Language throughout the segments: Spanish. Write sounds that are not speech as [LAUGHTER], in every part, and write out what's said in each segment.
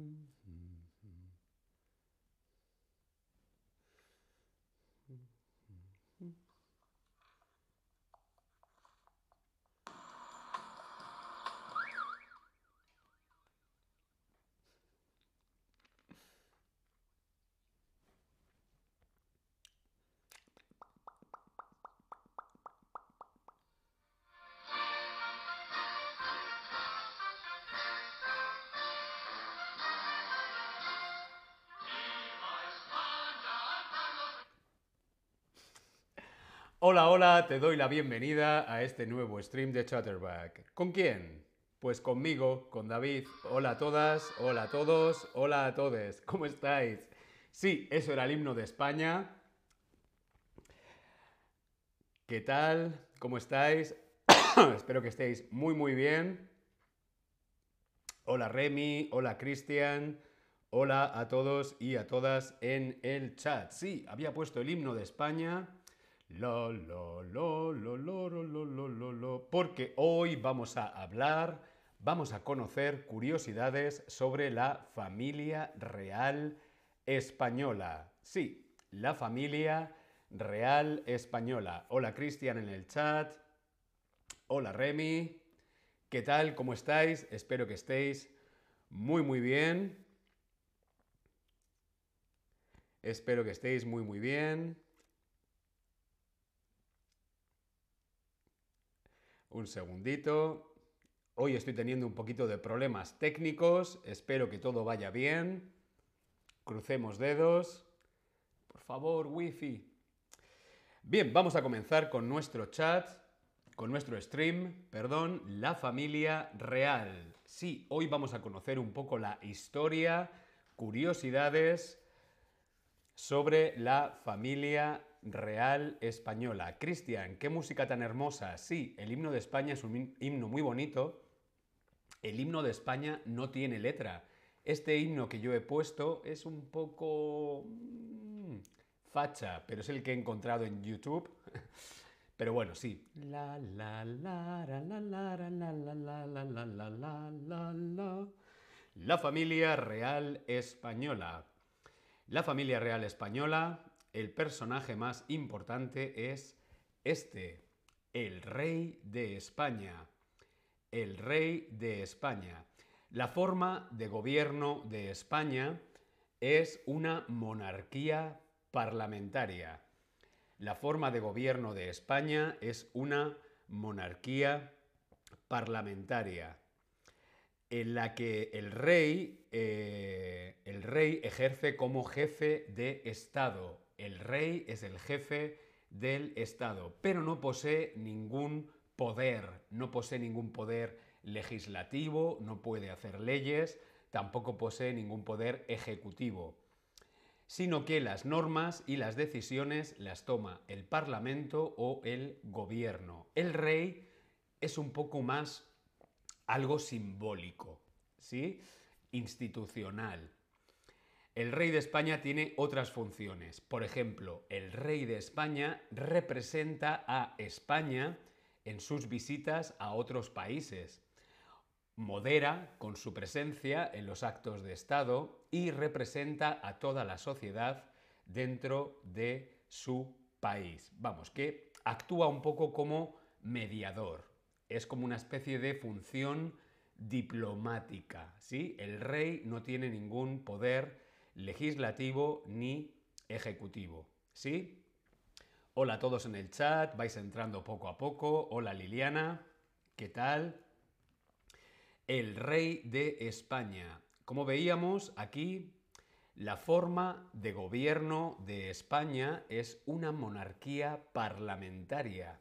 Mm-hmm. Hola, hola, te doy la bienvenida a este nuevo stream de Chatterback. ¿Con quién? Pues conmigo, con David. Hola a todas, hola a todos, hola a todos. [LAUGHS] ¿Cómo estáis? Sí, eso era el himno de España. ¿Qué tal? ¿Cómo estáis? [COUGHS] Espero que estéis muy, muy bien. Hola Remy, hola Cristian, hola a todos y a todas en el chat. Sí, había puesto el himno de España Lo, lo, lo, lo, lo, lo, lo, lo, lo, porque hoy vamos a hablar, vamos a conocer curiosidades sobre la familia real española. Sí, la familia real española. Hola Cristian en el chat. Hola Remy. ¿Qué tal? ¿Cómo estáis? Espero que estéis muy muy bien. Espero que estéis muy muy bien. Un segundito. Hoy estoy teniendo un poquito de problemas técnicos. Espero que todo vaya bien. Crucemos dedos. Por favor, wifi. Bien, vamos a comenzar con nuestro chat, con nuestro stream, perdón, la familia real. Sí, hoy vamos a conocer un poco la historia, curiosidades sobre la familia real española. Cristian, qué música tan hermosa. Sí, el himno de España es un himno muy bonito. El himno de España no tiene letra. Este himno que yo he puesto es un poco mm, facha, pero es el que he encontrado en YouTube. [LAUGHS] Pero bueno, sí. La la familia real española. La familia real española el personaje más importante es este, el rey de España. El rey de España. La forma de gobierno de España es una monarquía parlamentaria. La forma de gobierno de España es una monarquía parlamentaria en la que el rey, eh, el rey ejerce como jefe de Estado el rey es el jefe del Estado, pero no posee ningún poder, no posee ningún poder legislativo, no puede hacer leyes, tampoco posee ningún poder ejecutivo, sino que las normas y las decisiones las toma el Parlamento o el gobierno. El rey es un poco más algo simbólico, ¿sí? institucional. El rey de España tiene otras funciones. Por ejemplo, el rey de España representa a España en sus visitas a otros países. Modera con su presencia en los actos de Estado y representa a toda la sociedad dentro de su país. Vamos, que actúa un poco como mediador. Es como una especie de función diplomática, ¿sí? El rey no tiene ningún poder legislativo ni ejecutivo. ¿Sí? Hola a todos en el chat, vais entrando poco a poco. Hola Liliana, ¿qué tal? El rey de España. Como veíamos aquí, la forma de gobierno de España es una monarquía parlamentaria,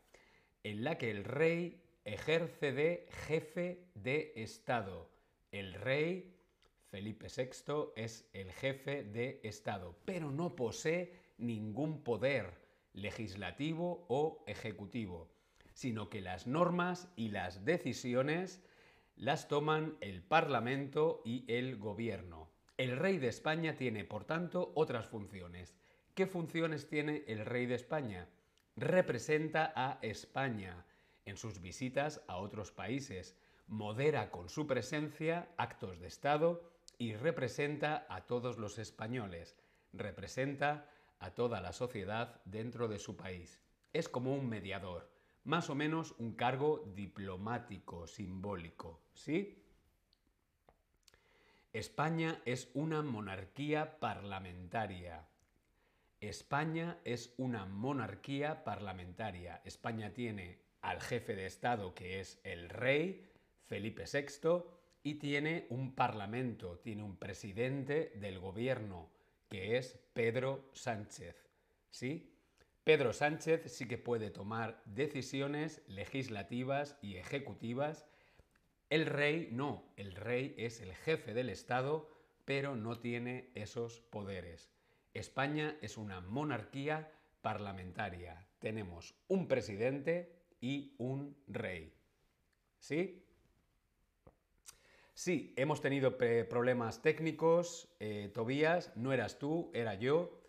en la que el rey ejerce de jefe de Estado. El rey Felipe VI es el jefe de Estado, pero no posee ningún poder legislativo o ejecutivo, sino que las normas y las decisiones las toman el Parlamento y el Gobierno. El rey de España tiene, por tanto, otras funciones. ¿Qué funciones tiene el rey de España? Representa a España en sus visitas a otros países, modera con su presencia actos de Estado y representa a todos los españoles, representa a toda la sociedad dentro de su país. Es como un mediador, más o menos un cargo diplomático, simbólico, ¿sí? España es una monarquía parlamentaria. España es una monarquía parlamentaria. España tiene al jefe de Estado, que es el rey, Felipe VI, tiene un parlamento, tiene un presidente del gobierno, que es Pedro Sánchez. ¿Sí? Pedro Sánchez sí que puede tomar decisiones legislativas y ejecutivas. El rey no, el rey es el jefe del Estado, pero no tiene esos poderes. España es una monarquía parlamentaria. Tenemos un presidente y un rey. ¿Sí? Sí, hemos tenido problemas técnicos. Eh, Tobías, no eras tú, era yo,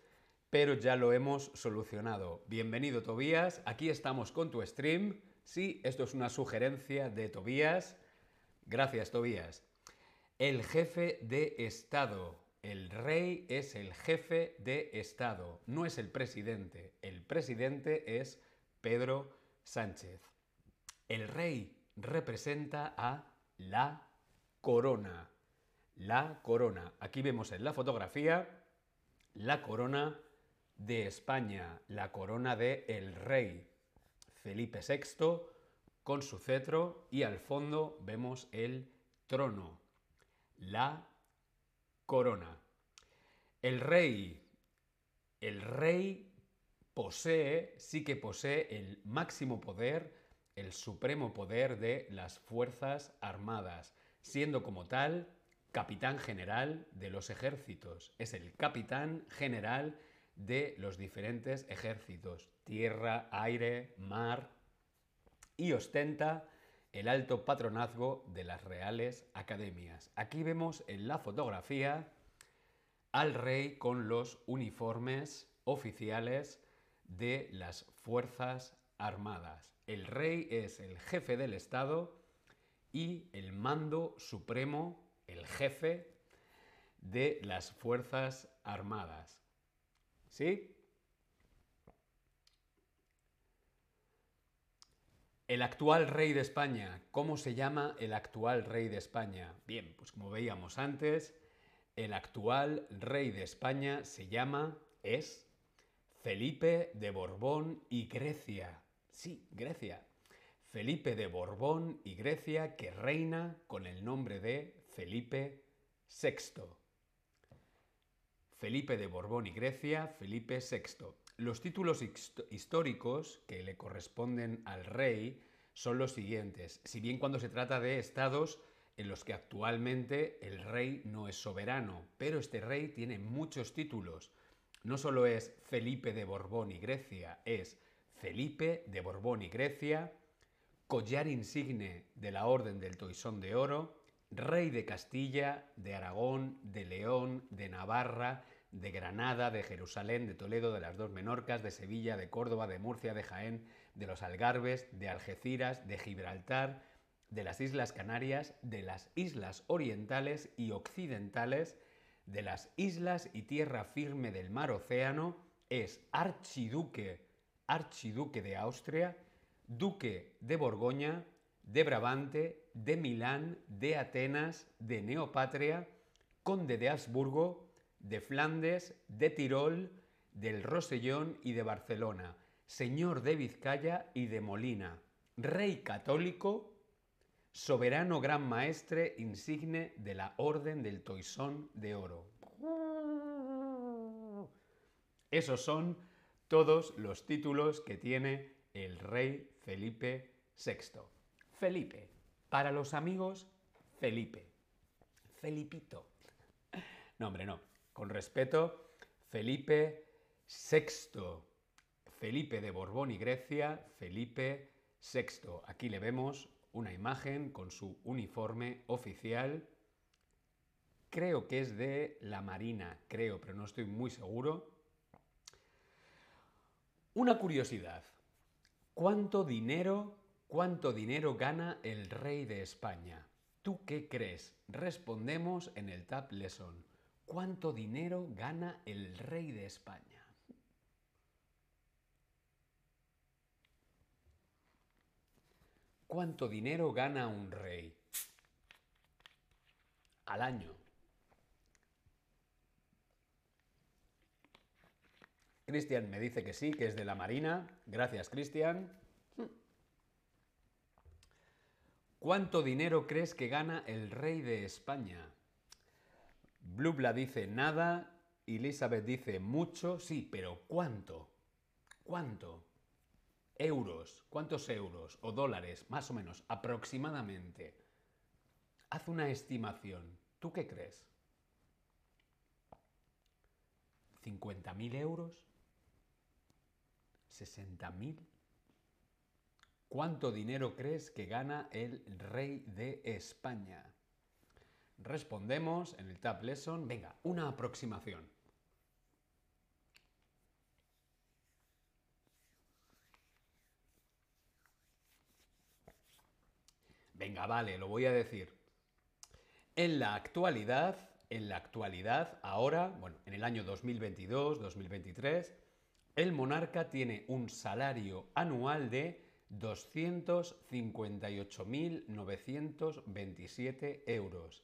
pero ya lo hemos solucionado. Bienvenido, Tobías. Aquí estamos con tu stream. Sí, esto es una sugerencia de Tobías. Gracias, Tobías. El jefe de Estado. El rey es el jefe de Estado, no es el presidente. El presidente es Pedro Sánchez. El rey representa a la corona. La corona. Aquí vemos en la fotografía la corona de España, la corona de el rey Felipe VI con su cetro y al fondo vemos el trono, la corona. El rey, el rey posee, sí que posee el máximo poder, el supremo poder de las Fuerzas Armadas siendo como tal capitán general de los ejércitos. Es el capitán general de los diferentes ejércitos, tierra, aire, mar, y ostenta el alto patronazgo de las reales academias. Aquí vemos en la fotografía al rey con los uniformes oficiales de las Fuerzas Armadas. El rey es el jefe del Estado y el mando supremo, el jefe de las Fuerzas Armadas. ¿Sí? El actual rey de España. ¿Cómo se llama el actual rey de España? Bien, pues como veíamos antes, el actual rey de España se llama, es Felipe de Borbón y Grecia. Sí, Grecia. Felipe de Borbón y Grecia que reina con el nombre de Felipe VI. Felipe de Borbón y Grecia, Felipe VI. Los títulos históricos que le corresponden al rey son los siguientes. Si bien cuando se trata de estados en los que actualmente el rey no es soberano, pero este rey tiene muchos títulos. No solo es Felipe de Borbón y Grecia, es Felipe de Borbón y Grecia, collar insigne de la Orden del Toisón de Oro, rey de Castilla, de Aragón, de León, de Navarra, de Granada, de Jerusalén, de Toledo, de las dos Menorcas, de Sevilla, de Córdoba, de Murcia, de Jaén, de los Algarbes, de Algeciras, de Gibraltar, de las Islas Canarias, de las Islas Orientales y Occidentales, de las islas y tierra firme del mar Océano, es archiduque, archiduque de Austria, duque de Borgoña, de Brabante, de Milán, de Atenas, de Neopatria, conde de Habsburgo, de Flandes, de Tirol, del Rosellón y de Barcelona, señor de Vizcaya y de Molina, rey católico, soberano gran maestre insigne de la Orden del Toisón de Oro. Esos son todos los títulos que tiene el rey Felipe VI. Felipe. Para los amigos, Felipe. Felipito. No, hombre, no. Con respeto, Felipe VI. Felipe de Borbón y Grecia, Felipe VI. Aquí le vemos una imagen con su uniforme oficial. Creo que es de la Marina, creo, pero no estoy muy seguro. Una curiosidad. ¿Cuánto dinero, cuánto dinero gana el rey de España? ¿Tú qué crees? Respondemos en el Tab Lesson. ¿Cuánto dinero gana el rey de España? ¿Cuánto dinero gana un rey? Al año. Cristian me dice que sí, que es de la Marina. Gracias, Cristian. ¿Cuánto dinero crees que gana el rey de España? Blubla dice nada, Elizabeth dice mucho, sí, pero ¿cuánto? ¿Cuánto? Euros, ¿cuántos euros o dólares, más o menos, aproximadamente? Haz una estimación. ¿Tú qué crees? ¿50.000 euros? ¿60.000? ¿Cuánto dinero crees que gana el rey de España? Respondemos en el Tab Lesson. Venga, una aproximación. Venga, vale, lo voy a decir. En la actualidad, en la actualidad, ahora, bueno, en el año 2022, 2023, el monarca tiene un salario anual de 258.927 euros.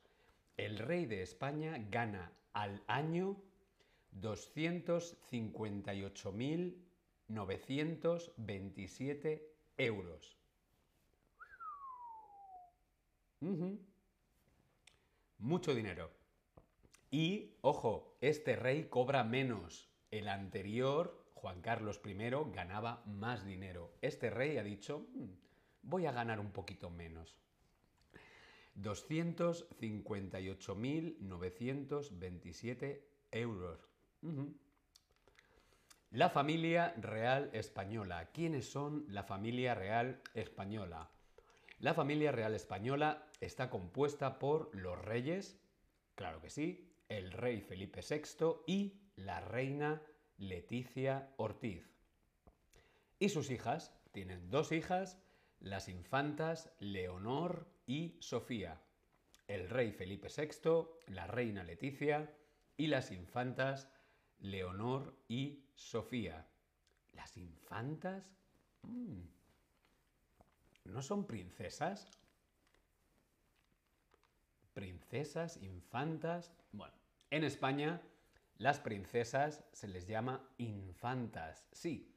El rey de España gana al año 258.927 euros. Mucho dinero. Y, ojo, este rey cobra menos. El anterior, Juan Carlos I, ganaba más dinero. Este rey ha dicho, mm, voy a ganar un poquito menos. 258.927 euros. La familia real española. ¿Quiénes son la familia real española? La familia real española está compuesta por los reyes, claro que sí, el rey Felipe VI y la reina Leticia Ortiz. Y sus hijas, tienen dos hijas, las infantas Leonor y Sofía. El rey Felipe VI, la reina Leticia y las infantas Leonor y Sofía. ¿Las infantas? Mm. ¿No son princesas? Princesas, infantas. Bueno, en España las princesas se les llama infantas. Sí,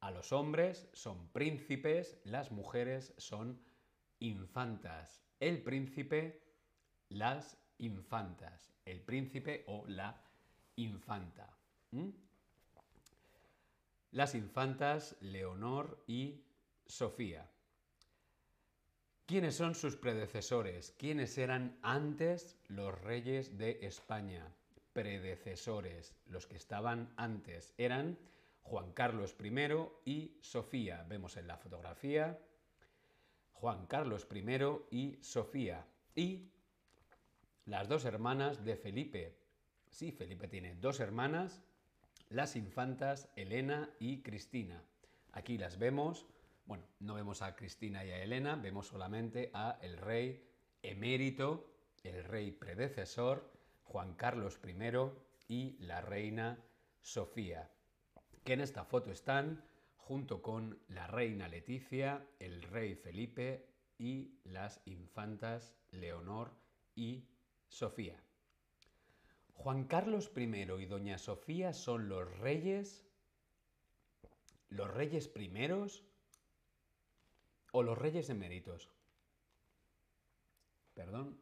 a los hombres son príncipes, las mujeres son infantas. El príncipe, las infantas. El príncipe o la infanta. Las infantas Leonor y Sofía. ¿Quiénes son sus predecesores? ¿Quiénes eran antes los reyes de España? Predecesores, los que estaban antes, eran Juan Carlos I y Sofía. Vemos en la fotografía Juan Carlos I y Sofía. Y las dos hermanas de Felipe. Sí, Felipe tiene dos hermanas, las infantas Elena y Cristina. Aquí las vemos bueno, no vemos a Cristina y a Elena, vemos solamente a el rey emérito, el rey predecesor, Juan Carlos I y la reina Sofía, que en esta foto están junto con la reina Leticia, el rey Felipe y las infantas Leonor y Sofía. Juan Carlos I y doña Sofía son los reyes, los reyes primeros o los reyes eméritos. Perdón.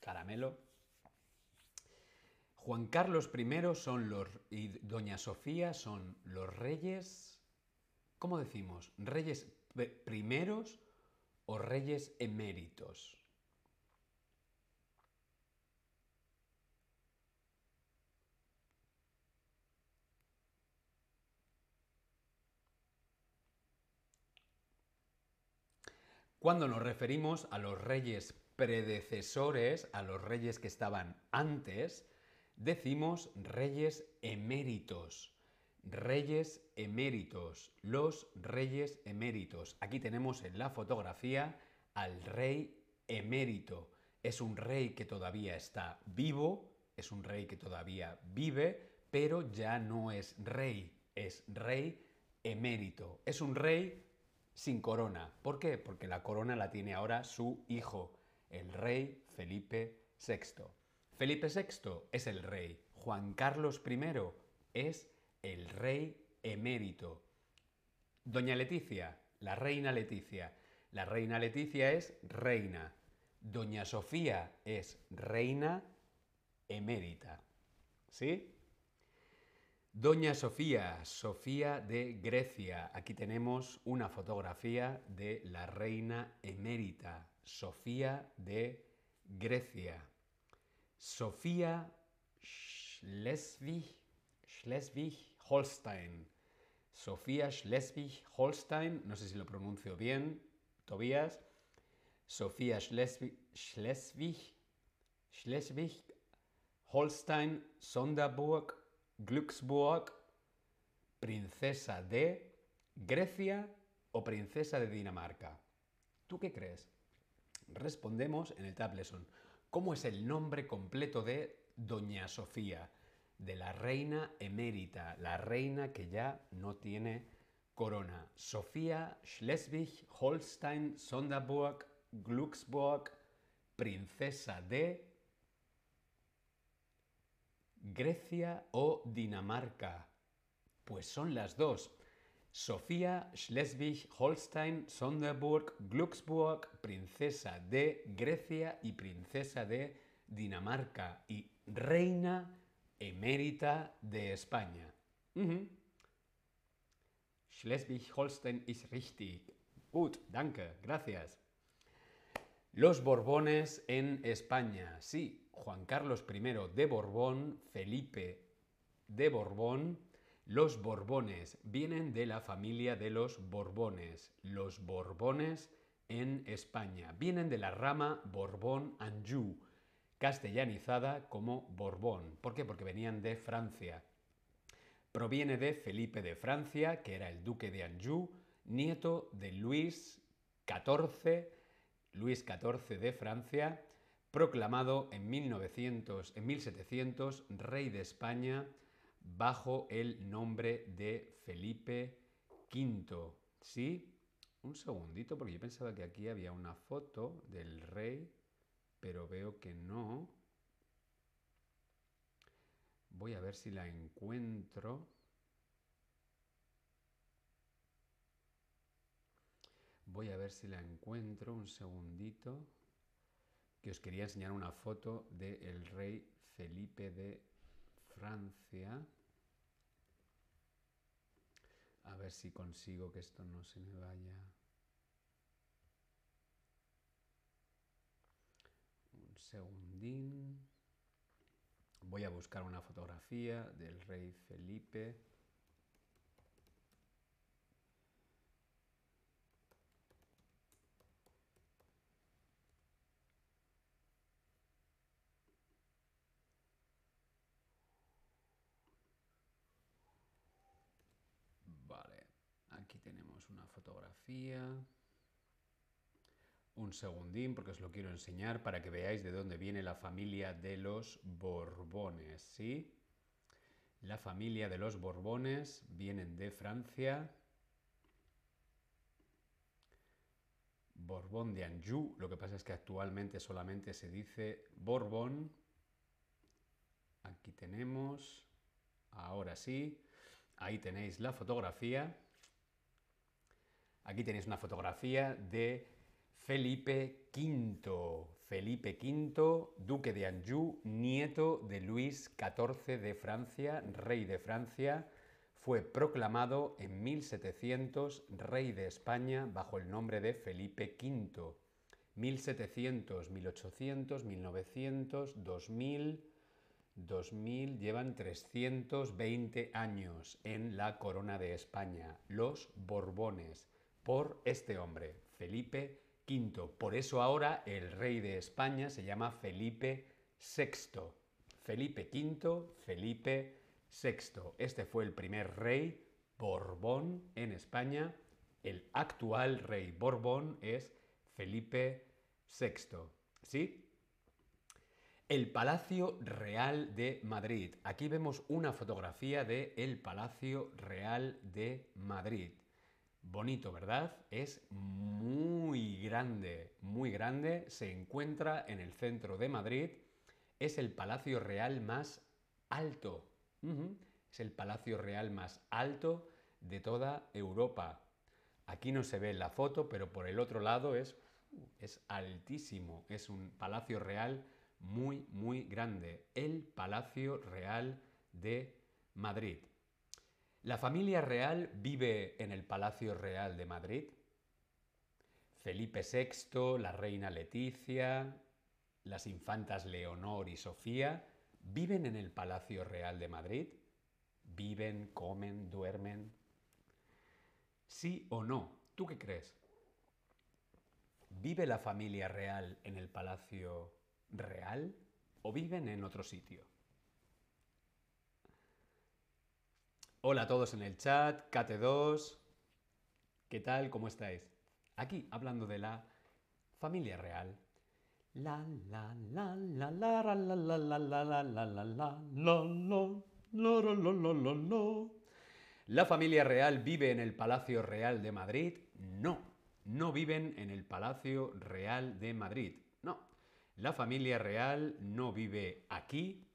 Caramelo. Juan Carlos I son los y Doña Sofía son los reyes. ¿Cómo decimos? ¿Reyes primeros o reyes eméritos? Cuando nos referimos a los reyes predecesores, a los reyes que estaban antes, decimos reyes eméritos. Reyes eméritos, los reyes eméritos. Aquí tenemos en la fotografía al rey emérito. Es un rey que todavía está vivo, es un rey que todavía vive, pero ya no es rey, es rey emérito. Es un rey sin corona. ¿Por qué? Porque la corona la tiene ahora su hijo, el rey Felipe VI. Felipe VI es el rey. Juan Carlos I es el rey emérito. Doña Leticia, la reina Leticia. La reina Leticia es reina. Doña Sofía es reina emérita. ¿Sí? Doña Sofía, Sofía de Grecia. Aquí tenemos una fotografía de la reina emérita, Sofía de Grecia. Sofía Schleswig, Schleswig-Holstein. Sofía Schleswig-Holstein, no sé si lo pronuncio bien, Tobías. Sofía Schleswig, Schleswig, Schleswig Holstein, Sonderburg, Glücksburg, princesa de Grecia o princesa de Dinamarca. ¿Tú qué crees? Respondemos en el Tab ¿Cómo es el nombre completo de Doña Sofía? De la reina emérita, la reina que ya no tiene corona. Sofía Schleswig, Holstein, Sonderburg, Glücksburg, princesa de Grecia o Dinamarca. Pues son las dos. Sofía Schleswig, Holstein, Sonderburg, Glücksburg, princesa de Grecia y princesa de Dinamarca y reina emérita de España. Schleswig-Holstein ist richtig. Gut, danke, gracias. Los Borbones en España. Sí, Juan Carlos I de Borbón, Felipe de Borbón. Los Borbones vienen de la familia de los Borbones. Los Borbones en España vienen de la rama Borbón-Anjou, castellanizada como Borbón. ¿Por qué? Porque venían de Francia. Proviene de Felipe de Francia, que era el duque de Anjou, nieto de Luis XIV, Luis XIV de Francia, proclamado en, 1900, en 1700 rey de España bajo el nombre de Felipe V. ¿Sí? Un segundito, porque yo pensaba que aquí había una foto del rey, pero veo que no. Voy a ver si la encuentro. Voy a ver si la encuentro un segundito. Que os quería enseñar una foto del rey Felipe de Francia. A ver si consigo que esto no se me vaya. Un segundín. Voy a buscar una fotografía del rey Felipe. Una fotografía. Un segundín porque os lo quiero enseñar para que veáis de dónde viene la familia de los Borbones, ¿sí? La familia de los Borbones vienen de Francia. Borbón de Anjou, lo que pasa es que actualmente solamente se dice Borbón. Aquí tenemos, ahora sí, ahí tenéis la fotografía. Aquí tenéis una fotografía de Felipe V. Felipe V, duque de Anjou, nieto de Luis XIV de Francia, rey de Francia, fue proclamado en 1700 rey de España bajo el nombre de Felipe V. 1700, 1800, 1900, 2000, 2000 llevan 320 años en la corona de España, los Borbones por este hombre, Felipe V. Por eso ahora el rey de España se llama Felipe VI. Felipe V, Felipe VI. Este fue el primer rey Borbón en España. El actual rey Borbón es Felipe VI. ¿Sí? El Palacio Real de Madrid. Aquí vemos una fotografía de el Palacio Real de Madrid. Bonito, ¿verdad? Es muy grande, muy grande. Se encuentra en el centro de Madrid. Es el Palacio Real más alto. Es el Palacio Real más alto de toda Europa. Aquí no se ve la foto, pero por el otro lado es, altísimo. Es un Palacio Real muy, muy grande, el Palacio Real de Madrid. ¿La familia real vive en el Palacio Real de Madrid? Felipe VI, la reina Leticia, las infantas Leonor y Sofía, ¿viven en el Palacio Real de Madrid? ¿Viven, comen, duermen? ¿Sí o no? ¿Tú qué crees? ¿Vive la familia real en el Palacio real o viven en otro sitio? Hola a todos en el chat, Kate2, ¿qué tal? ¿Cómo estáis? Aquí hablando de la familia real. La la la la la la la la la la la la la la la la ¿La familia real vive en el Palacio Real de Madrid? No, no viven en el Palacio Real de Madrid. La familia real no vive aquí.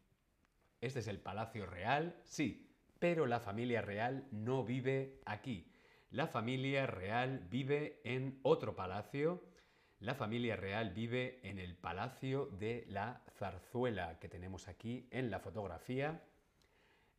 Este es el Palacio Real, sí, pero la familia real no vive aquí. La familia real vive en otro palacio. La familia real vive en el Palacio de la Zarzuela, que tenemos aquí en la fotografía.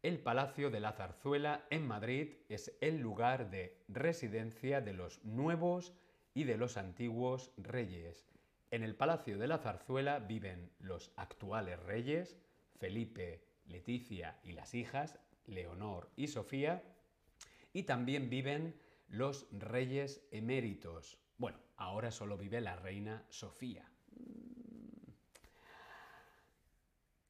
El Palacio de la Zarzuela en Madrid es el lugar de residencia de los nuevos y de los antiguos reyes. En el Palacio de la Zarzuela viven los actuales reyes, Felipe, Leticia y las hijas, Leonor y Sofía, y también viven los reyes eméritos. Bueno, ahora solo vive la reina Sofía.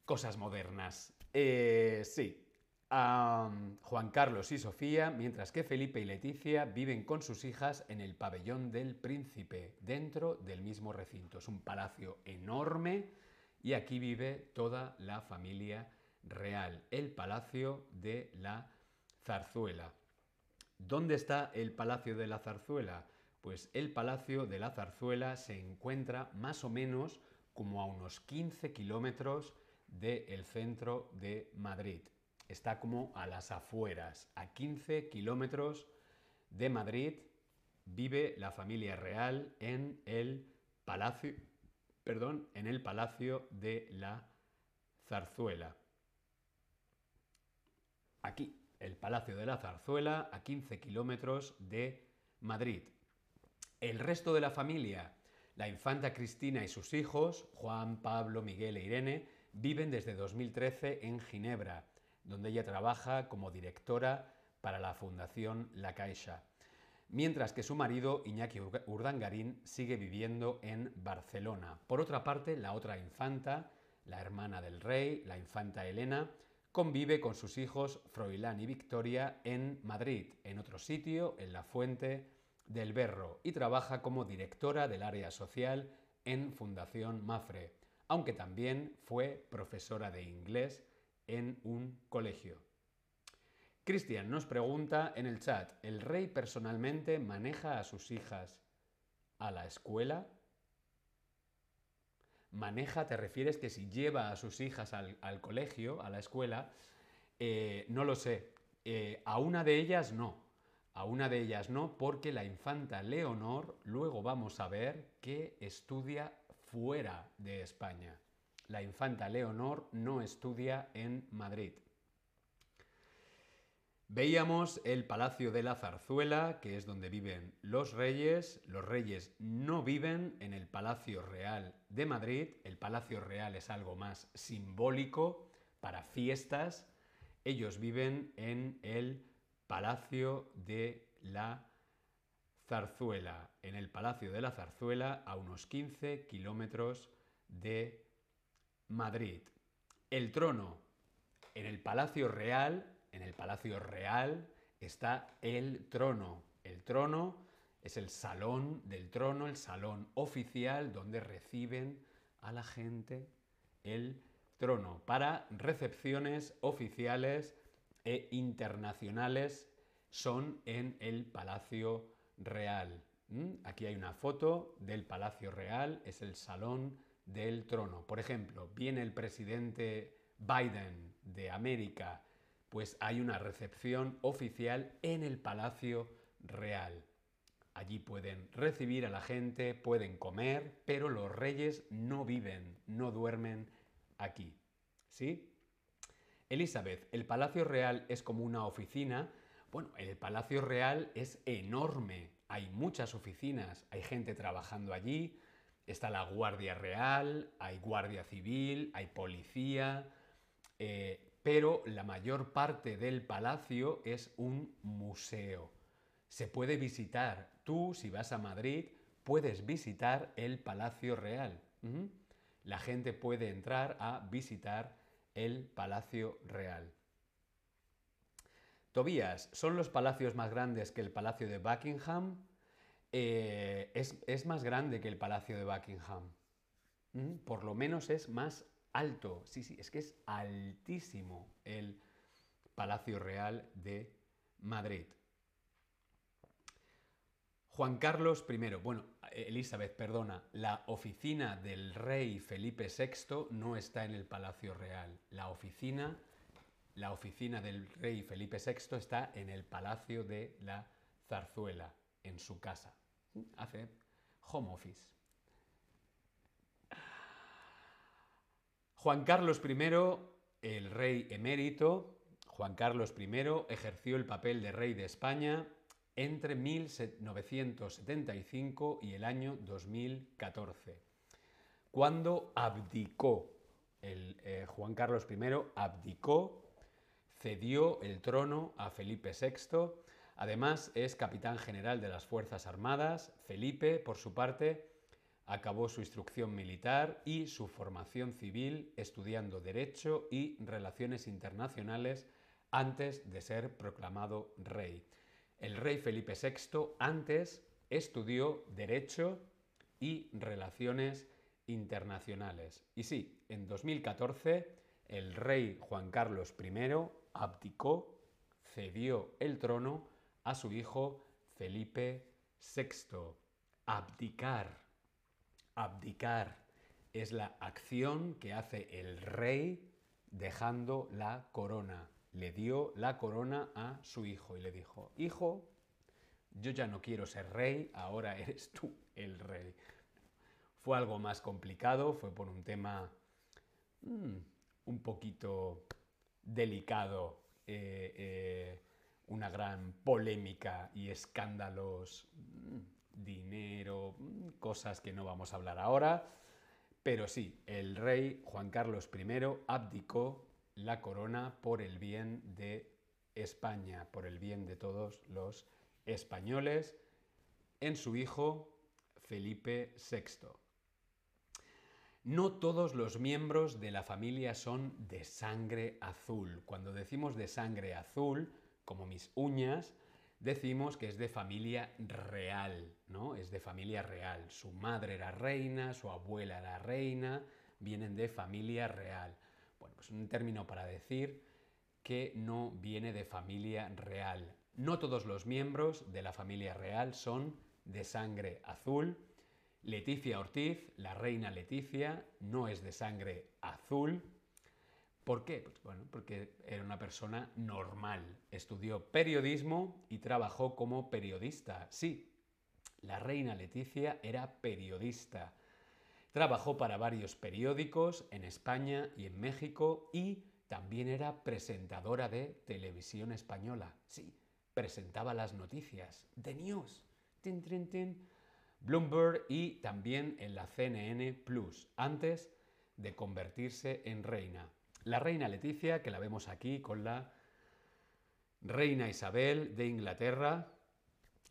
Cosas modernas. Eh, sí, Juan Carlos y Sofía, mientras que Felipe y Leticia viven con sus hijas en el pabellón del príncipe, dentro del mismo recinto. Es un palacio enorme y aquí vive toda la familia real, el palacio de la zarzuela. ¿Dónde está el palacio de la zarzuela? Pues el palacio de la zarzuela se encuentra más o menos como a unos 15 kilómetros del centro de Madrid está como a las afueras, a 15 kilómetros de Madrid, vive la familia real en el palacio, perdón, en el palacio de la Zarzuela. Aquí, el palacio de la Zarzuela, a 15 kilómetros de Madrid. El resto de la familia, la infanta Cristina y sus hijos, Juan, Pablo, Miguel e Irene, viven desde 2013 en Ginebra donde ella trabaja como directora para la Fundación La Caixa, mientras que su marido, Iñaki Urdangarín, sigue viviendo en Barcelona. Por otra parte, la otra infanta, la hermana del rey, la infanta Elena, convive con sus hijos Froilán y Victoria en Madrid, en otro sitio, en la Fuente del Berro, y trabaja como directora del área social en Fundación Mafre, aunque también fue profesora de inglés en un colegio. Cristian nos pregunta en el chat, ¿el rey personalmente maneja a sus hijas a la escuela? Maneja, te refieres que si lleva a sus hijas al, colegio, a la escuela, eh, no lo sé. Eh, a una de ellas no. A una de ellas no, porque la infanta Leonor, luego vamos a ver que estudia fuera de España la infanta Leonor no estudia en Madrid. Veíamos el Palacio de la Zarzuela, que es donde viven los reyes. Los reyes no viven en el Palacio Real de Madrid. El Palacio Real es algo más simbólico para fiestas. Ellos viven en el Palacio de la Zarzuela. En el Palacio de la Zarzuela, a unos 15 kilómetros de Madrid. El trono. En el Palacio Real, en el Palacio Real está el trono. El trono Es el salón del trono, el salón oficial donde reciben a la gente el trono para recepciones oficiales e internacionales son en el Palacio Real. Aquí hay una foto del Palacio Real, es el salón del trono. Por ejemplo, viene el presidente Biden de América, pues hay una recepción oficial en el Palacio Real. Allí pueden recibir a la gente, pueden comer, pero los reyes no viven, no duermen aquí. ¿Sí? Elizabeth, el Palacio Real es como una oficina. Bueno, el Palacio Real es enorme, hay muchas oficinas, hay gente trabajando allí, está la Guardia Real, hay Guardia Civil, hay policía, eh, pero la mayor parte del palacio es un museo. Se puede visitar. Tú, si vas a Madrid, puedes visitar el Palacio Real. La gente puede entrar a visitar el Palacio Real. Tobías, ¿son los palacios más grandes que el Palacio de Buckingham? Eh, es, más grande que el Palacio de Buckingham. Por lo menos es más alto. Sí, sí, es que es altísimo el Palacio Real de Madrid. Juan Carlos I, bueno, Elizabeth, perdona, la oficina del rey Felipe VI no está en el Palacio Real. La oficina, la oficina del rey Felipe VI está en el Palacio de la Zarzuela, en su casa. Hace home office. Juan Carlos I, el rey emérito, Juan Carlos I ejerció el papel de rey de España entre 1975 y el año 2014, cuando abdicó, el, eh, Juan Carlos I abdicó, cedió el trono a Felipe VI, además es capitán general de las Fuerzas Armadas, Felipe, por su parte, acabó su instrucción militar y su formación civil estudiando Derecho y Relaciones Internacionales antes de ser proclamado rey. El rey Felipe VI antes estudió Derecho y Relaciones Internacionales. Y sí, en 2014 el rey Juan Carlos I abdicó, cedió el trono a su hijo Felipe VI. Abdicar. Abdicar es la acción que hace el rey dejando la corona le dio la corona a su hijo y le dijo, hijo, yo ya no quiero ser rey, ahora eres tú el rey. Fue algo más complicado, fue por un tema mm, un poquito delicado, eh, eh, una gran polémica y escándalos, mm, dinero, mm, cosas que no vamos a hablar ahora. Pero sí, el rey Juan Carlos I abdicó la corona por el bien de España, por el bien de todos los españoles, en su hijo Felipe VI. No todos los miembros de la familia son de sangre azul. Cuando decimos de sangre azul, como mis uñas, decimos que es de familia real, ¿no? Es de familia real. Su madre era reina, su abuela era reina, vienen de familia real. Bueno, pues un término para decir que no viene de familia real. No todos los miembros de la familia real son de sangre azul. Leticia Ortiz, la reina Leticia, no es de sangre azul. ¿Por qué? Pues bueno, porque era una persona normal. Estudió periodismo y trabajó como periodista. Sí, la reina Leticia era periodista. Trabajó para varios periódicos en España y en México y también era presentadora de televisión española. Sí, presentaba las noticias de News, tin, Bloomberg y también en la CNN Plus, antes de convertirse en reina. La reina Leticia, que la vemos aquí con la reina Isabel de Inglaterra,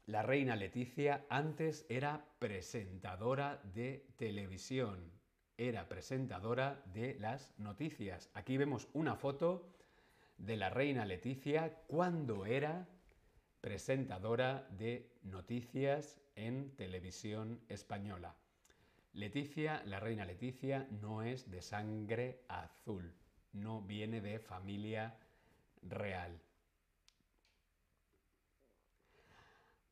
la reina Leticia antes era presentadora de televisión, era presentadora de las noticias. Aquí vemos una foto de la reina Leticia cuando era presentadora de noticias en televisión española. Leticia, la reina Leticia, no es de sangre azul, no viene de familia real.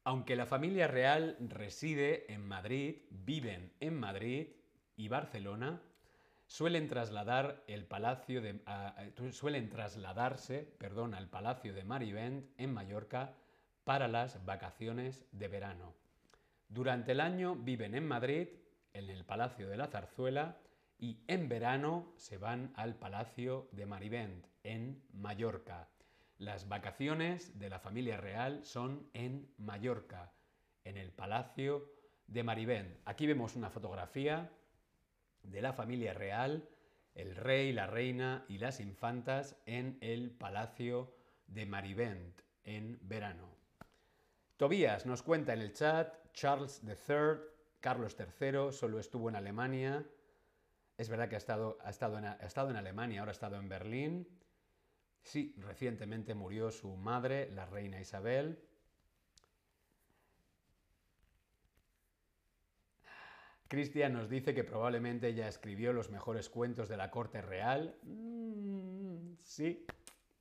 Aunque la familia real reside en Madrid, viven en Madrid y Barcelona, suelen, trasladar el palacio suelen trasladarse perdón, al Palacio de Marivent en Mallorca para las vacaciones de verano. Durante el año viven en Madrid, en el Palacio de la Zarzuela, y en verano se van al Palacio de Marivent, en Mallorca. Las vacaciones de la familia real son en Mallorca, en el Palacio de Marivent. Aquí vemos una fotografía de la familia real, el rey, la reina y las infantas en el Palacio de Marivent en verano. Tobías nos cuenta en el chat, Charles III, Carlos III, solo estuvo en Alemania. Es verdad que ha estado, ha estado, en, ha estado en Alemania, ahora ha estado en Berlín. Sí, recientemente murió su madre, la reina Isabel. Cristian nos dice que probablemente ella escribió los mejores cuentos de la corte real. Mm, sí,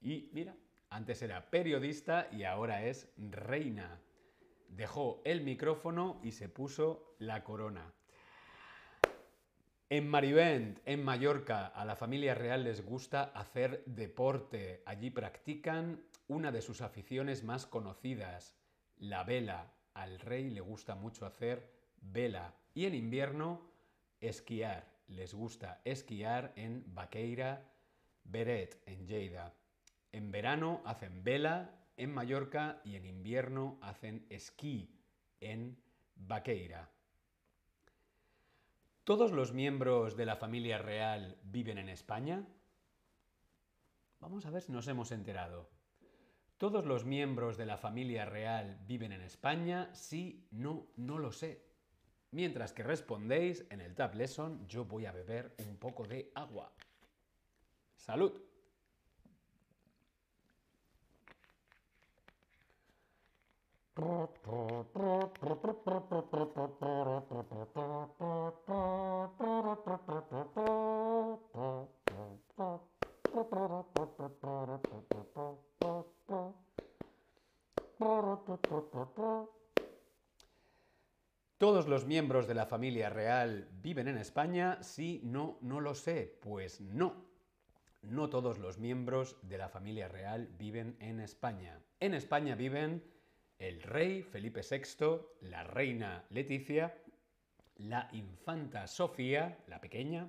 y mira, antes era periodista y ahora es reina. Dejó el micrófono y se puso la corona. En Marivent, en Mallorca, a la familia real les gusta hacer deporte. Allí practican una de sus aficiones más conocidas, la vela. Al rey le gusta mucho hacer vela. Y en invierno, esquiar. Les gusta esquiar en Baqueira, Beret, en Lleida. En verano hacen vela en Mallorca y en invierno hacen esquí en Baqueira. ¿Todos los miembros de la familia real viven en España? Vamos a ver si nos hemos enterado. ¿Todos los miembros de la familia real viven en España? Sí, no, no lo sé. Mientras que respondéis en el Tab Lesson, yo voy a beber un poco de agua. ¡Salud! Los miembros de la familia real viven en España? Sí, no, no lo sé. Pues no. No todos los miembros de la familia real viven en España. En España viven el rey Felipe VI, la reina Leticia, la infanta Sofía, la pequeña,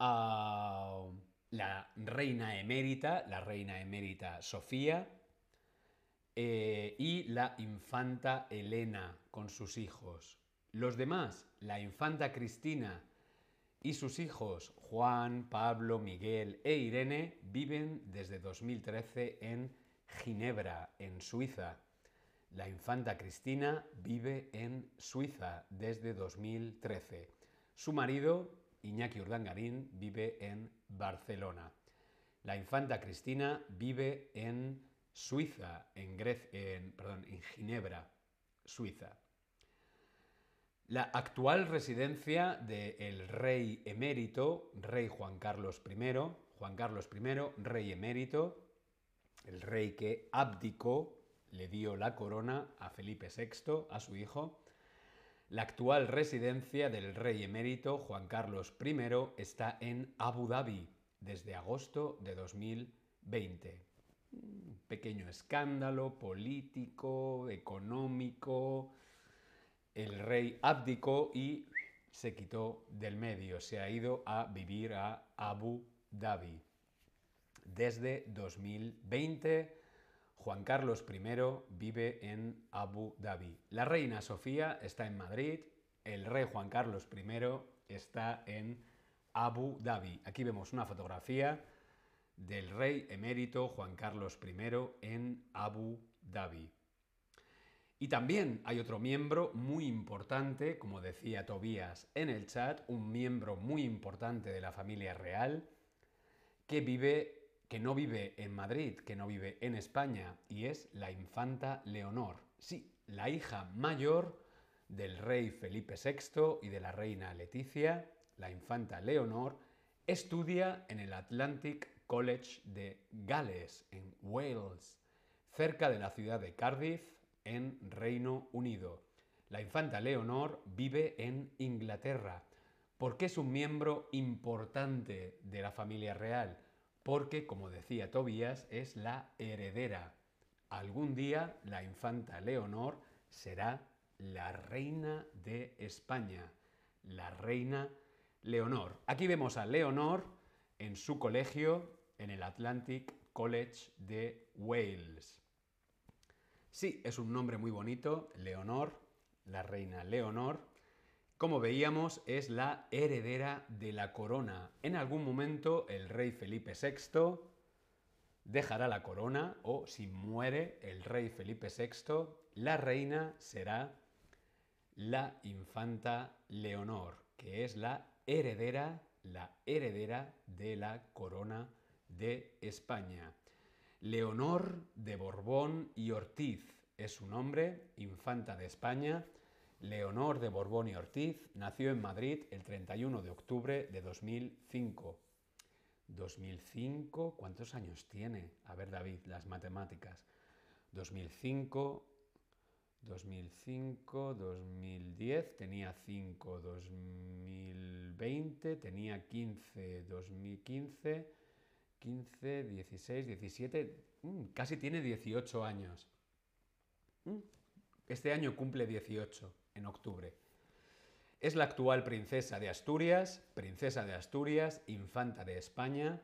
uh, la reina emérita, la reina emérita Sofía, eh, y la infanta Elena con sus hijos. Los demás, la infanta Cristina y sus hijos Juan, Pablo, Miguel e Irene, viven desde 2013 en Ginebra, en Suiza. La infanta Cristina vive en Suiza desde 2013. Su marido, Iñaki Urdangarín, vive en Barcelona. La infanta Cristina vive en Suiza, en, perdón, en Ginebra, Suiza. La actual residencia del rey emérito, rey Juan Carlos I, Juan Carlos I, rey emérito, el rey que abdicó, le dio la corona a Felipe VI, a su hijo. La actual residencia del rey emérito Juan Carlos I está en Abu Dhabi desde agosto de 2020 pequeño escándalo político, económico. El rey abdicó y se quitó del medio, se ha ido a vivir a Abu Dhabi. Desde 2020, Juan Carlos I vive en Abu Dhabi. La reina Sofía está en Madrid, el rey Juan Carlos I está en Abu Dhabi. Aquí vemos una fotografía del rey emérito Juan Carlos I en Abu Dhabi. Y también hay otro miembro muy importante, como decía Tobías en el chat, un miembro muy importante de la familia real que vive, que no vive en Madrid, que no vive en España, y es la infanta Leonor. Sí, la hija mayor del rey Felipe VI y de la reina Leticia, la infanta Leonor, estudia en el Atlantic College de Gales, en Wales, cerca de la ciudad de Cardiff, en Reino Unido. La infanta Leonor vive en Inglaterra, porque es un miembro importante de la familia real, porque, como decía Tobías, es la heredera. Algún día la infanta Leonor será la reina de España, la reina Leonor. Aquí vemos a Leonor en su colegio en el Atlantic College de Wales. Sí, es un nombre muy bonito, Leonor, la reina Leonor. Como veíamos, es la heredera de la corona. En algún momento el rey Felipe VI dejará la corona o si muere el rey Felipe VI, la reina será la infanta Leonor, que es la heredera, la heredera de la corona de España. Leonor de Borbón y Ortiz es su nombre, infanta de España. Leonor de Borbón y Ortiz nació en Madrid el 31 de octubre de 2005. 2005, ¿cuántos años tiene? A ver, David, las matemáticas. 2005, 2005, 2010, tenía 5, 2020, tenía 15, 2015, 15, 16, 17, casi tiene 18 años. Mm, este año cumple 18, en octubre. Es la actual princesa de Asturias, princesa de Asturias, infanta de España.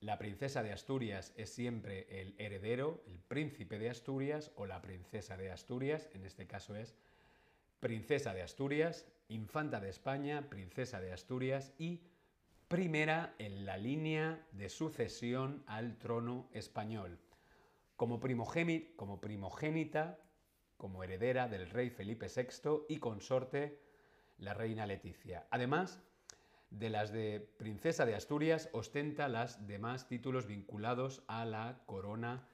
La princesa de Asturias es siempre el heredero, el príncipe de Asturias o la princesa de Asturias, en este caso es princesa de Asturias, infanta de España, princesa de Asturias y primera en la línea de sucesión al trono español. Como, primogénita, como heredera del rey Felipe VI y consorte la reina Leticia. Además de las de princesa de Asturias, ostenta las demás títulos vinculados a la corona,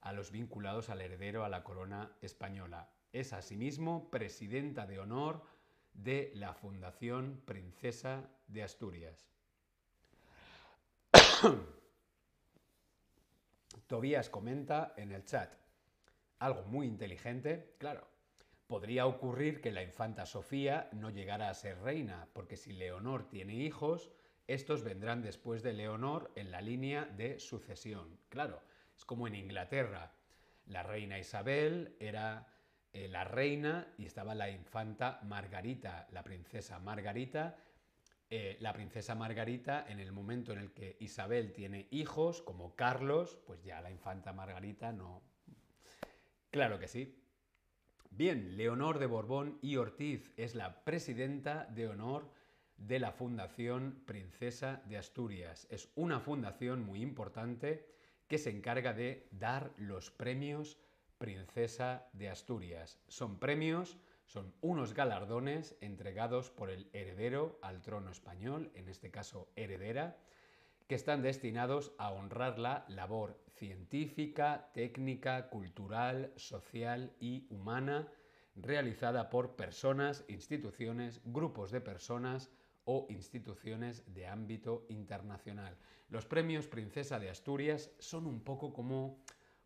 a los vinculados al heredero a la corona española. Es asimismo presidenta de honor de la Fundación Princesa de Asturias. [COUGHS] Tobías comenta en el chat algo muy inteligente, claro, Podría ocurrir que la infanta Sofía no llegara a ser reina, porque si Leonor tiene hijos, estos vendrán después de Leonor en la línea de sucesión. Claro, es como en Inglaterra. La reina Isabel era eh, la reina y estaba la infanta Margarita, la princesa Margarita. Eh, la princesa Margarita, en el momento en el que Isabel tiene hijos, como Carlos, pues ya la infanta Margarita no. Claro que sí. Bien, Leonor de Borbón y Ortiz es la presidenta de honor de la Fundación Princesa de Asturias. Es una fundación muy importante que se encarga de dar los premios Princesa de Asturias. Son premios, son unos galardones entregados por el heredero al trono español, en este caso heredera, que están destinados a honrar la labor científica, técnica, cultural, social y humana realizada por personas, instituciones, grupos de personas o instituciones de ámbito internacional. Los premios Princesa de Asturias son un poco como,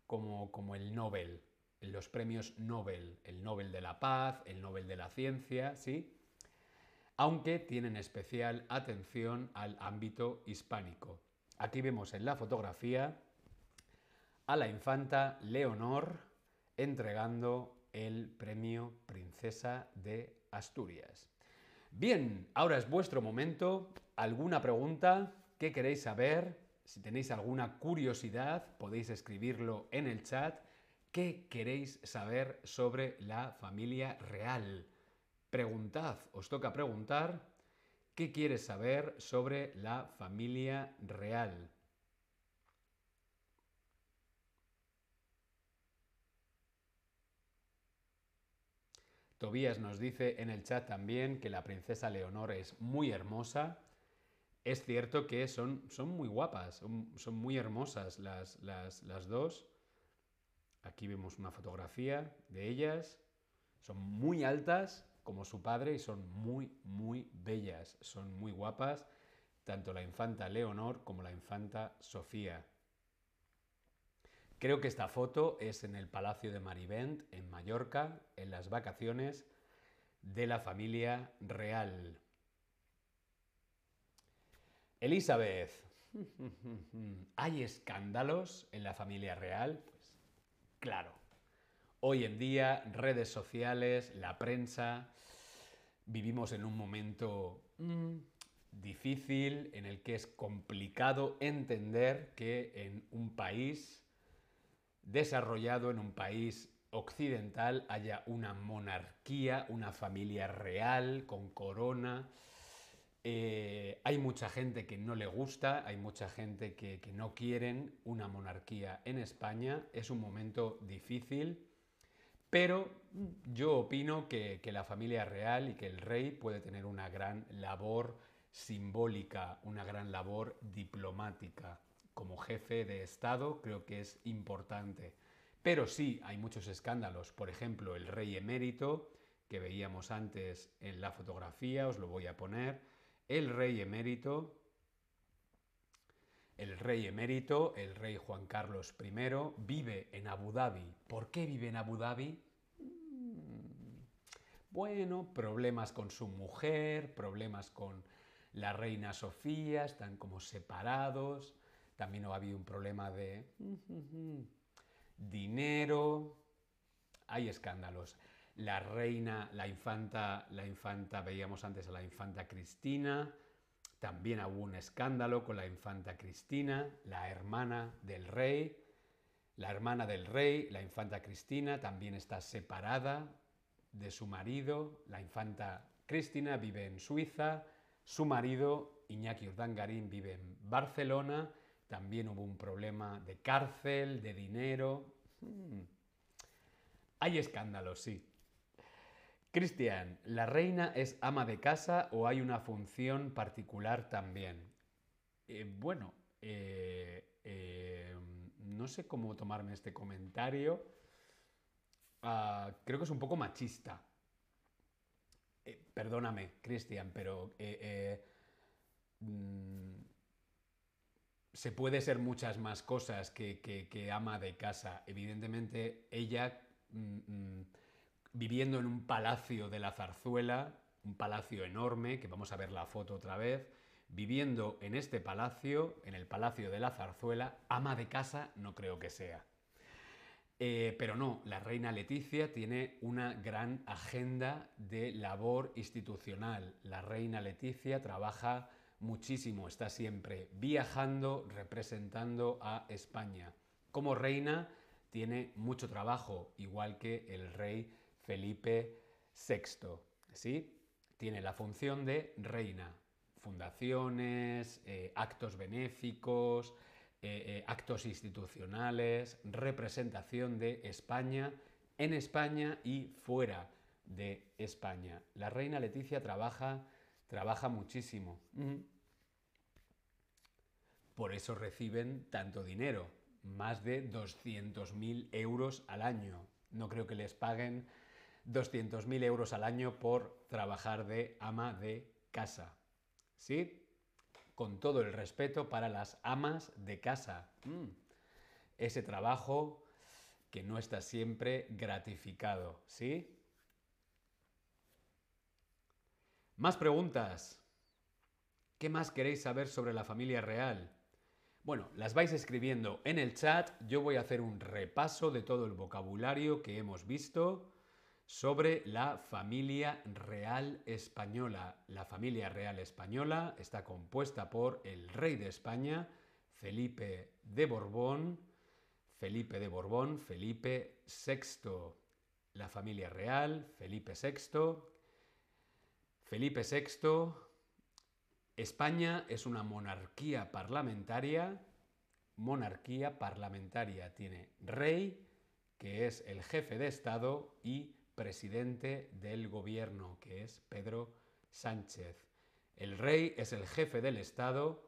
como, como el Nobel, los premios Nobel, el Nobel de la Paz, el Nobel de la Ciencia, ¿sí? aunque tienen especial atención al ámbito hispánico. Aquí vemos en la fotografía a la infanta Leonor entregando el premio Princesa de Asturias. Bien, ahora es vuestro momento. ¿Alguna pregunta? ¿Qué queréis saber? Si tenéis alguna curiosidad, podéis escribirlo en el chat. ¿Qué queréis saber sobre la familia real? Preguntad, os toca preguntar, ¿qué quieres saber sobre la familia real? Tobías nos dice en el chat también que la princesa Leonor es muy hermosa Es cierto que son, son muy guapas, son, muy hermosas las, las dos. Aquí vemos una fotografía de ellas. Son muy altas como su padre y son muy, muy bellas. Son muy guapas, tanto la infanta Leonor como la infanta Sofía. Creo que esta foto es en el Palacio de Marivent, en Mallorca, en las vacaciones de la familia real. Elizabeth, [LAUGHS] ¿hay escándalos en la familia real? Pues claro. Hoy en día, redes sociales, la prensa, vivimos en un momento mm, difícil en el que es complicado entender que en un país desarrollado, en un país occidental, haya una monarquía, una familia real con corona. Eh, hay mucha gente que no le gusta, hay mucha gente que, no quieren una monarquía en España. Es un momento difícil, pero yo opino que, que la familia real y que el rey puede tener una gran labor simbólica, una gran labor diplomática. Como jefe de Estado creo que es importante. Pero sí, hay muchos escándalos. Por ejemplo, el rey emérito, que veíamos antes en la fotografía, os lo voy a poner. El rey emérito, el rey emérito, el rey Juan Carlos I, vive en Abu Dhabi. ¿Por qué vive en Abu Dhabi? Mm, bueno, problemas con su mujer, problemas con la reina Sofía, están como separados. También ha habido un problema de [LAUGHS] dinero, hay escándalos. La reina, la infanta, la infanta, veíamos antes a la infanta Cristina, también hubo un escándalo con la infanta Cristina, la hermana del rey. La hermana del rey, la infanta Cristina, también está separada de su marido. La infanta Cristina vive en Suiza, su marido, Iñaki Urdangarín, vive en Barcelona también hubo un problema de cárcel, de dinero. Hmm. Hay escándalos, sí. Cristian, ¿la reina es ama de casa o hay una función particular también? Eh, bueno, eh, eh, no sé cómo tomarme este comentario. Ah, creo que es un poco machista. perdóname, Cristian, pero mm, se puede ser muchas más cosas que, ama de casa. Evidentemente, ella mm, mm, viviendo en un palacio de la zarzuela, un palacio enorme, que vamos a ver la foto otra vez, viviendo en este palacio, en el palacio de la zarzuela, ama de casa no creo que sea. Eh, pero no, la reina Leticia tiene una gran agenda de labor institucional. La reina Leticia trabaja muchísimo, está siempre viajando, representando a España. Como reina tiene mucho trabajo, igual que el rey Felipe VI. ¿sí? Tiene la función de reina, fundaciones, eh, actos benéficos, eh, eh, actos institucionales, representación de España en España y fuera de España. La reina Leticia trabaja trabaja muchísimo. Por eso reciben tanto dinero, más de 200.000 euros al año. No creo que les paguen 200.000 euros al año por trabajar de ama de casa. ¿Sí? Con todo el respeto para las amas de casa. Mm. Ese trabajo que no está siempre gratificado. ¿Sí? Más preguntas. ¿Qué más queréis saber sobre la familia real? Bueno, las vais escribiendo en el chat. Yo voy a hacer un repaso de todo el vocabulario que hemos visto sobre la familia real española. La familia real española está compuesta por el rey de España, Felipe de Borbón, Felipe de Borbón, Felipe VI. La familia real, Felipe VI, Felipe VI, España es una monarquía parlamentaria, monarquía parlamentaria, tiene rey, que es el jefe de Estado, y presidente del gobierno, que es Pedro Sánchez. El rey es el jefe del Estado,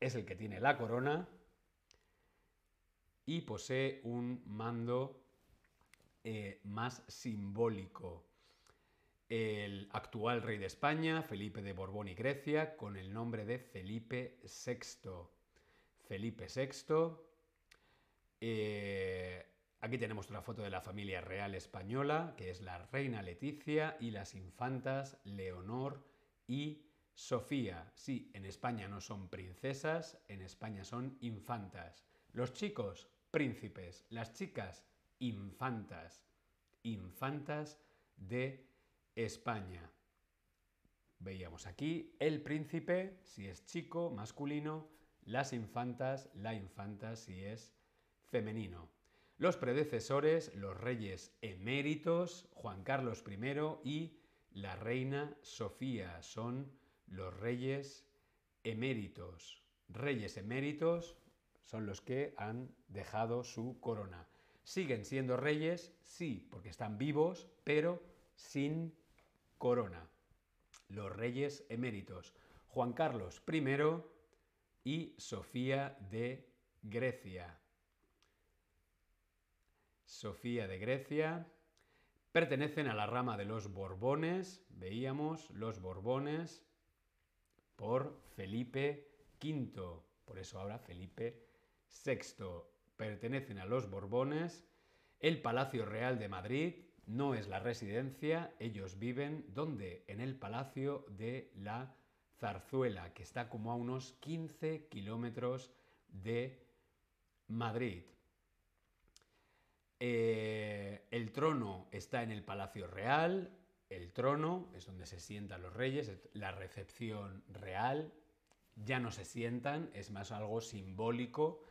es el que tiene la corona y posee un mando eh, más simbólico. El actual rey de España, Felipe de Borbón y Grecia, con el nombre de Felipe VI. Felipe VI. Aquí tenemos una foto de la familia real española, que es la reina Leticia y las infantas Leonor y Sofía. Sí, en España no son princesas, en España son infantas. Los chicos, príncipes. Las chicas, infantas. Infantas de España. Veíamos aquí el príncipe, si es chico, masculino, las infantas, la infanta, si es femenino. Los predecesores, los reyes eméritos, Juan Carlos I y la reina Sofía, son los reyes eméritos. Reyes eméritos son los que han dejado su corona. ¿Siguen siendo reyes? Sí, porque están vivos, pero sin corona. Los reyes eméritos. Juan Carlos I y Sofía de Grecia. Sofía de Grecia pertenecen a la rama de los Borbones, veíamos los Borbones por Felipe V, por eso ahora Felipe VI. Pertenecen a los Borbones. El Palacio Real de Madrid no es la residencia, ellos viven donde? En el Palacio de la Zarzuela, que está como a unos 15 kilómetros de Madrid. Eh, el trono está en el Palacio Real, el trono es donde se sientan los reyes, la recepción real, ya no se sientan, es más algo simbólico,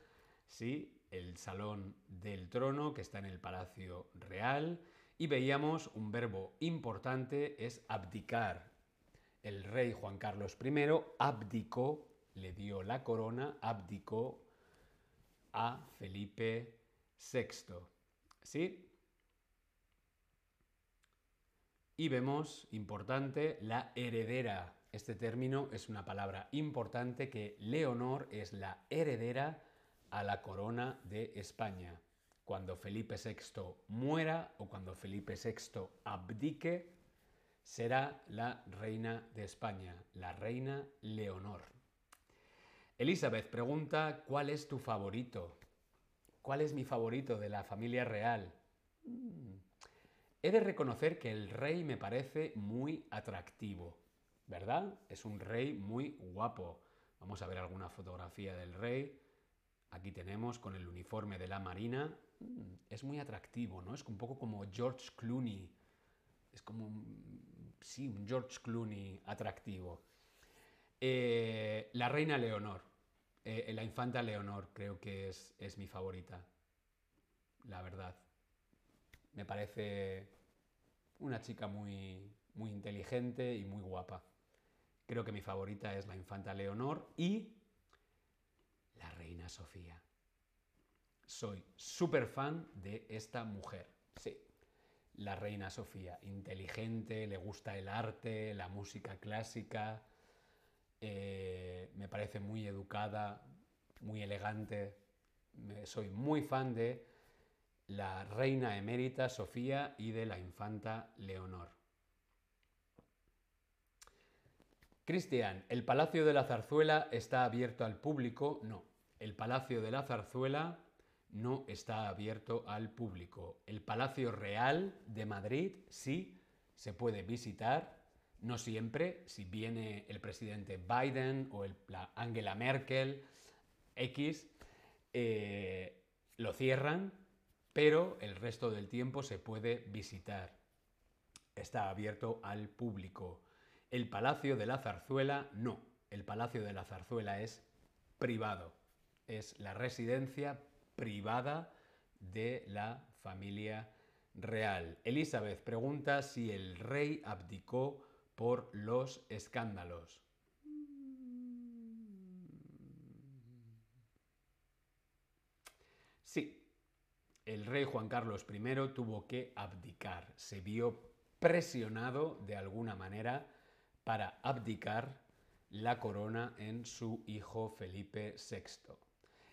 ¿sí? El salón del trono que está en el Palacio Real y veíamos un verbo importante es abdicar. El rey Juan Carlos I abdicó, le dio la corona, abdicó a Felipe VI. Y vemos, importante, la heredera. Este término es una palabra importante que Leonor es la heredera a la corona de España. Cuando Felipe VI muera o cuando Felipe VI abdique, será la reina de España, la reina Leonor. Elizabeth pregunta, ¿cuál es tu favorito? ¿Cuál es mi favorito de la familia real? Mm. He de reconocer que el rey me parece muy atractivo, ¿verdad? Es un rey muy guapo. Vamos a ver alguna fotografía del rey. Aquí tenemos con el uniforme de la Marina. Mm, es muy atractivo, ¿no? Es un poco como George Clooney. Es como, sí, un George Clooney atractivo. Eh, la reina Leonor. Eh, la infanta Leonor creo que es, es mi favorita. La verdad. Me parece una chica muy, muy inteligente y muy guapa. Creo que mi favorita es la infanta Leonor y la reina Sofía. Soy súper fan de esta mujer. Sí, la reina Sofía. Inteligente, le gusta el arte, la música clásica. Eh, me parece muy educada, muy elegante. soy muy fan de la reina emérita Sofía y de la infanta Leonor. Cristian, ¿el Palacio de la Zarzuela está abierto al público? No, el Palacio de la Zarzuela no está abierto al público. El Palacio Real de Madrid sí se puede visitar, no siempre, si viene el presidente Biden o la Angela Merkel, X, eh, lo cierran, pero el resto del tiempo se puede visitar. Está abierto al público. El Palacio de la Zarzuela no. El Palacio de la Zarzuela es privado. Es la residencia privada de la familia real. Elizabeth pregunta si el rey abdicó por los escándalos. Sí, el rey Juan Carlos I tuvo que abdicar, se vio presionado de alguna manera para abdicar la corona en su hijo Felipe VI.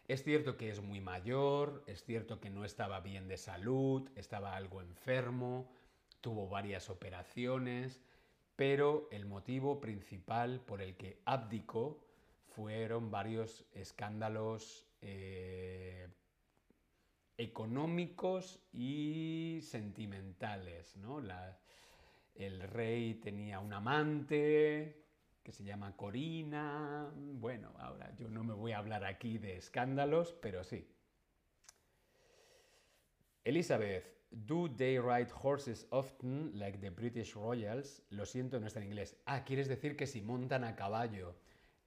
Es cierto que es muy mayor, es cierto que no estaba bien de salud, estaba algo enfermo, tuvo varias operaciones, pero el motivo principal por el que abdicó fueron varios escándalos eh, económicos y sentimentales. ¿no? el rey tenía un amante que se llama Corina. Bueno, ahora yo no me voy a hablar aquí de escándalos, pero sí. Elizabeth, do they ride horses often like the British Royals? Lo siento, no está en inglés. Ah, ¿quieres decir que si montan a caballo?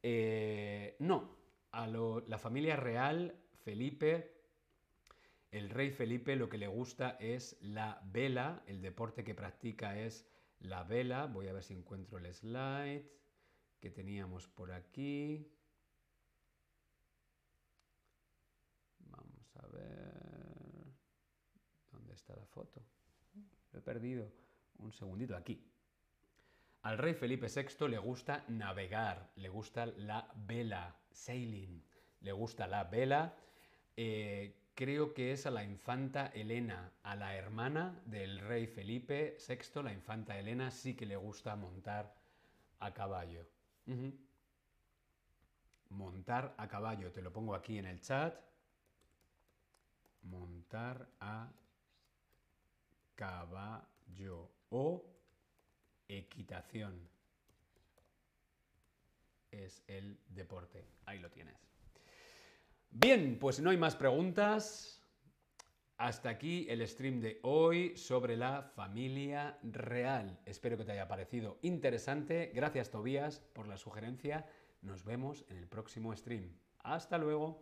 Eh, no, a la familia real, Felipe, el rey Felipe lo que le gusta es la vela, el deporte que practica es la vela. Voy a ver si encuentro el slide que teníamos por aquí. Vamos a ver. ¿Dónde está la foto? Lo he perdido. Un segundito aquí. Al rey Felipe VI le gusta navegar, le gusta la vela, sailing, le gusta la vela. Eh, creo que es a la infanta Elena, a la hermana del rey Felipe VI, la infanta Elena sí que le gusta montar a caballo. Montar a caballo, te lo pongo aquí en el chat. Montar a caballo o equitación es el deporte. Ahí lo tienes. Bien, pues no hay más preguntas. Hasta aquí el stream de hoy sobre la familia real. Espero que te haya parecido interesante. Gracias Tobías por la sugerencia. Nos vemos en el próximo stream. Hasta luego.